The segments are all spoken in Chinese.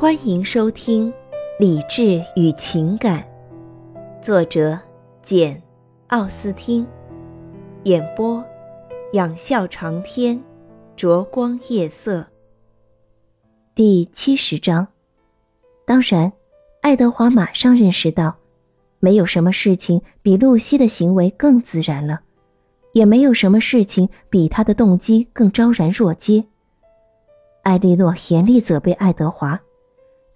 欢迎收听《理智与情感》，作者简·奥斯汀，演播仰笑长天，灼光夜色。第七十章。当然，爱德华马上认识到，没有什么事情比露西的行为更自然了，也没有什么事情比他的动机更昭然若揭。艾莉诺严厉责备爱德华。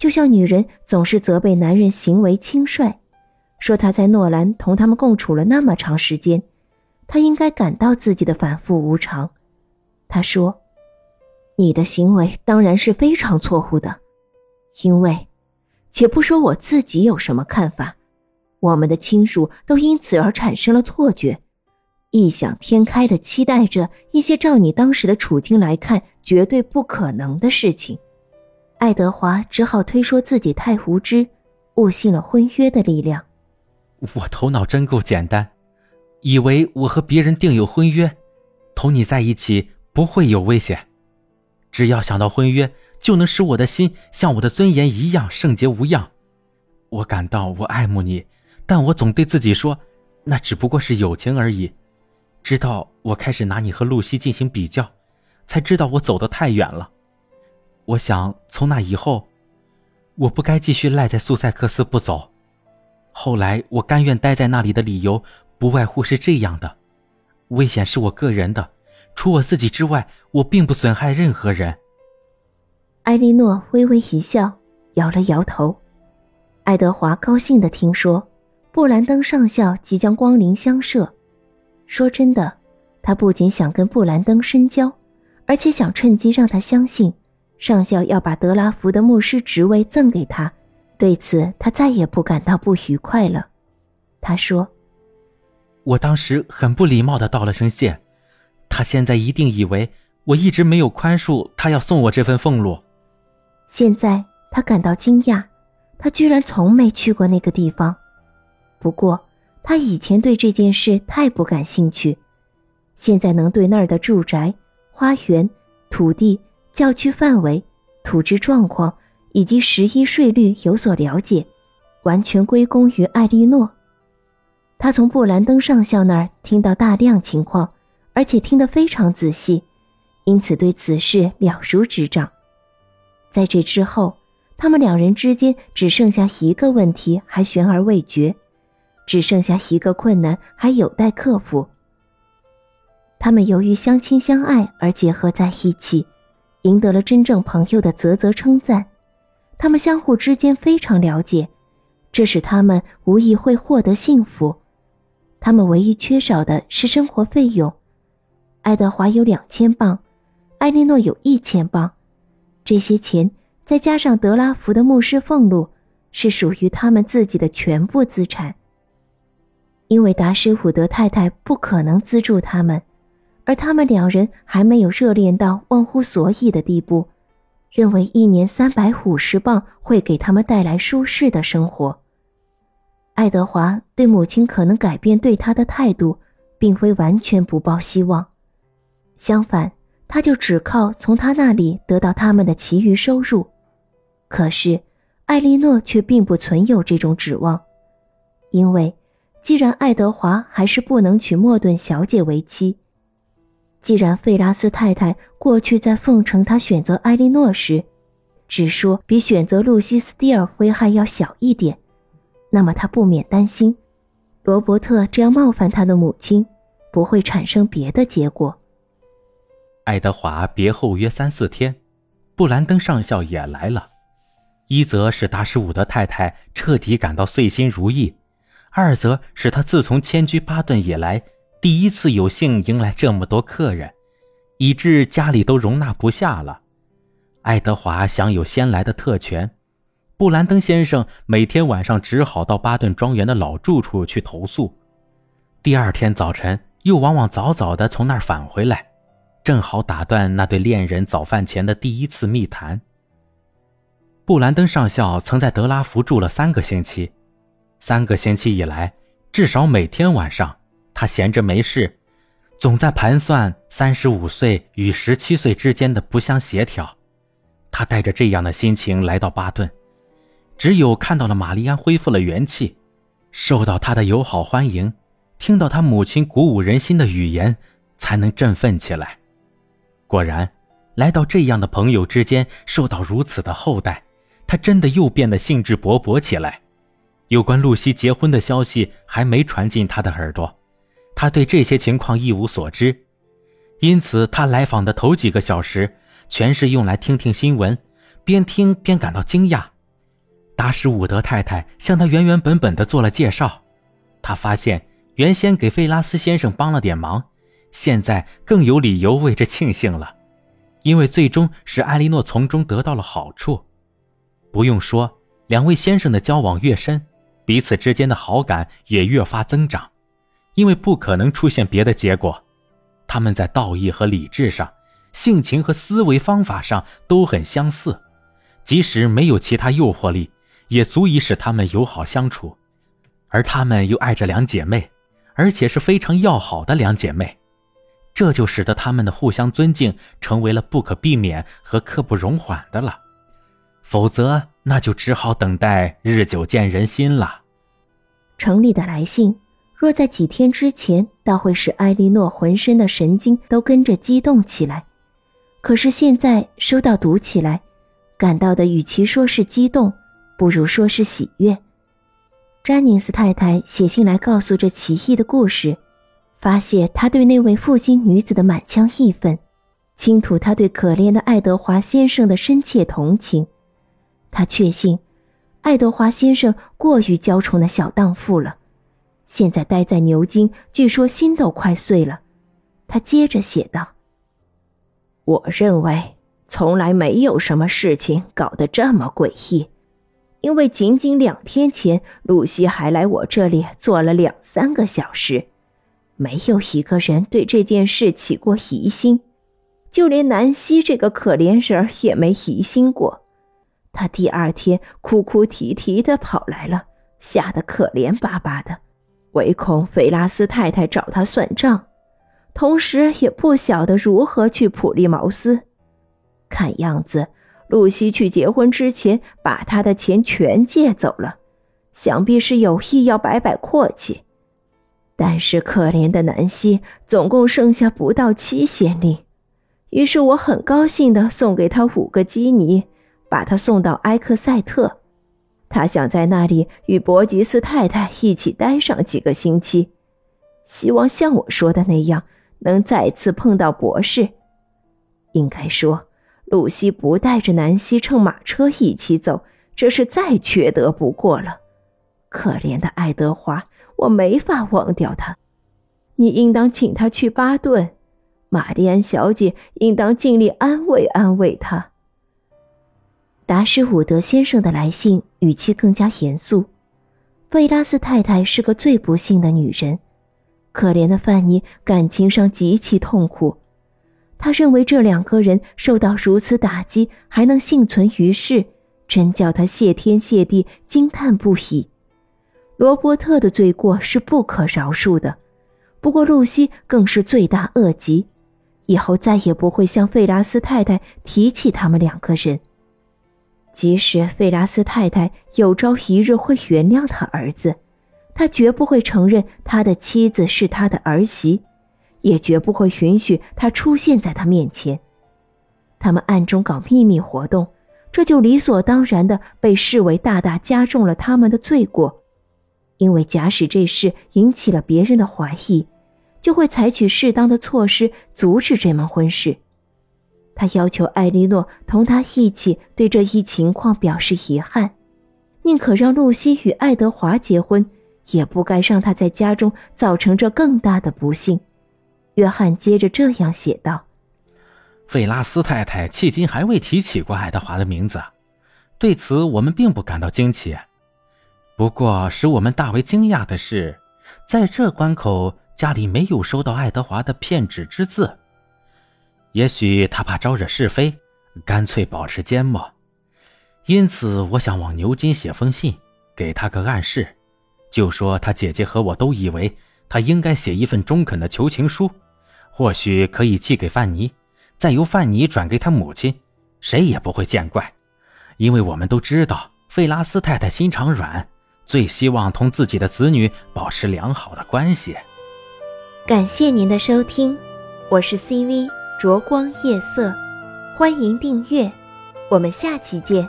就像女人总是责备男人行为轻率，说他在诺兰同他们共处了那么长时间，他应该感到自己的反复无常。他说：“你的行为当然是非常错误的，因为，且不说我自己有什么看法，我们的亲属都因此而产生了错觉，异想天开的期待着一些照你当时的处境来看绝对不可能的事情。”爱德华只好推说自己太无知，误信了婚约的力量。我头脑真够简单，以为我和别人订有婚约，同你在一起不会有危险。只要想到婚约，就能使我的心像我的尊严一样圣洁无恙。我感到我爱慕你，但我总对自己说，那只不过是友情而已。直到我开始拿你和露西进行比较，才知道我走得太远了。我想从那以后，我不该继续赖在苏塞克斯不走。后来我甘愿待在那里的理由，不外乎是这样的：危险是我个人的，除我自己之外，我并不损害任何人。埃莉诺微微一笑，摇了摇头。爱德华高兴地听说，布兰登上校即将光临乡舍。说真的，他不仅想跟布兰登深交，而且想趁机让他相信。上校要把德拉福的牧师职位赠给他，对此他再也不感到不愉快了。他说：“我当时很不礼貌的道了声谢，他现在一定以为我一直没有宽恕他要送我这份俸禄。现在他感到惊讶，他居然从没去过那个地方。不过他以前对这件事太不感兴趣，现在能对那儿的住宅、花园、土地。”教区范围、土质状况以及十一税率有所了解，完全归功于艾莉诺。他从布兰登上校那儿听到大量情况，而且听得非常仔细，因此对此事了如指掌。在这之后，他们两人之间只剩下一个问题还悬而未决，只剩下一个困难还有待克服。他们由于相亲相爱而结合在一起。赢得了真正朋友的啧啧称赞，他们相互之间非常了解，这使他们无疑会获得幸福。他们唯一缺少的是生活费用。爱德华有两千镑，艾莉诺有一千镑，这些钱再加上德拉福的牧师俸禄，是属于他们自己的全部资产。因为达什伍德太太不可能资助他们。而他们两人还没有热恋到忘乎所以的地步，认为一年三百五十镑会给他们带来舒适的生活。爱德华对母亲可能改变对他的态度，并非完全不抱希望，相反，他就只靠从他那里得到他们的其余收入。可是，艾莉诺却并不存有这种指望，因为既然爱德华还是不能娶莫顿小姐为妻。既然费拉斯太太过去在奉承他选择艾莉诺时，只说比选择露西斯蒂尔危害要小一点，那么他不免担心，罗伯特这样冒犯他的母亲，不会产生别的结果。爱德华别后约三四天，布兰登上校也来了，一则使达什伍德太太彻底感到遂心如意，二则使他自从迁居巴顿以来。第一次有幸迎来这么多客人，以致家里都容纳不下了。爱德华享有先来的特权，布兰登先生每天晚上只好到巴顿庄园的老住处去投诉，第二天早晨又往往早早的从那儿返回来，正好打断那对恋人早饭前的第一次密谈。布兰登上校曾在德拉福住了三个星期，三个星期以来，至少每天晚上。他闲着没事，总在盘算三十五岁与十七岁之间的不相协调。他带着这样的心情来到巴顿，只有看到了玛丽安恢复了元气，受到他的友好欢迎，听到他母亲鼓舞人心的语言，才能振奋起来。果然，来到这样的朋友之间，受到如此的厚待，他真的又变得兴致勃勃起来。有关露西结婚的消息还没传进他的耳朵，他对这些情况一无所知，因此他来访的头几个小时。全是用来听听新闻，边听边感到惊讶。达什伍德太太向他原原本本的做了介绍，他发现原先给费拉斯先生帮了点忙，现在更有理由为之庆幸了，因为最终使艾莉诺从中得到了好处。不用说，两位先生的交往越深，彼此之间的好感也越发增长，因为不可能出现别的结果，他们在道义和理智上。性情和思维方法上都很相似，即使没有其他诱惑力，也足以使他们友好相处。而他们又爱着两姐妹，而且是非常要好的两姐妹，这就使得他们的互相尊敬成为了不可避免和刻不容缓的了。否则，那就只好等待日久见人心了。城里的来信，若在几天之前，倒会使艾莉诺浑身的神经都跟着激动起来。可是现在收到读起来，感到的与其说是激动，不如说是喜悦。詹宁斯太太写信来告诉这奇异的故事，发泄她对那位负心女子的满腔义愤，倾吐她对可怜的爱德华先生的深切同情。她确信，爱德华先生过于娇宠那小荡妇了。现在待在牛津，据说心都快碎了。他接着写道。我认为从来没有什么事情搞得这么诡异，因为仅仅两天前，露西还来我这里坐了两三个小时，没有一个人对这件事起过疑心，就连南希这个可怜人也没疑心过。他第二天哭哭啼啼的跑来了，吓得可怜巴巴的，唯恐菲拉斯太太找他算账。同时也不晓得如何去普利茅斯。看样子，露西去结婚之前把他的钱全借走了，想必是有意要摆摆阔气。但是可怜的南希总共剩下不到七先令，于是我很高兴地送给他五个基尼，把他送到埃克塞特。他想在那里与伯吉斯太太一起待上几个星期，希望像我说的那样。能再次碰到博士，应该说，露西不带着南希乘马车一起走，这是再缺德不过了。可怜的爱德华，我没法忘掉他。你应当请他去巴顿，玛丽安小姐应当尽力安慰安慰他。达什伍德先生的来信语气更加严肃。贝拉斯太太是个最不幸的女人。可怜的范尼感情上极其痛苦，他认为这两个人受到如此打击还能幸存于世，真叫他谢天谢地，惊叹不已。罗伯特的罪过是不可饶恕的，不过露西更是罪大恶极，以后再也不会向费拉斯太太提起他们两个人。即使费拉斯太太有朝一日会原谅他儿子。他绝不会承认他的妻子是他的儿媳，也绝不会允许他出现在他面前。他们暗中搞秘密活动，这就理所当然的被视为大大加重了他们的罪过。因为假使这事引起了别人的怀疑，就会采取适当的措施阻止这门婚事。他要求艾莉诺同他一起对这一情况表示遗憾，宁可让露西与爱德华结婚。也不该让他在家中造成这更大的不幸。约翰接着这样写道：“费拉斯太太迄今还未提起过爱德华的名字，对此我们并不感到惊奇。不过使我们大为惊讶的是，在这关口家里没有收到爱德华的骗纸之字。也许他怕招惹是非干脆保持缄默。因此我想往牛津写封信给他个暗示就说他姐姐和我都以为他应该写一份中肯的求情书。或许可以寄给范尼再由范尼转给他母亲谁也不会见怪。因为我们都知道费拉斯太太心肠软最希望同自己的子女保持良好的关系。感谢您的收听我是 cv 烛光夜色。欢迎订阅我们下期见。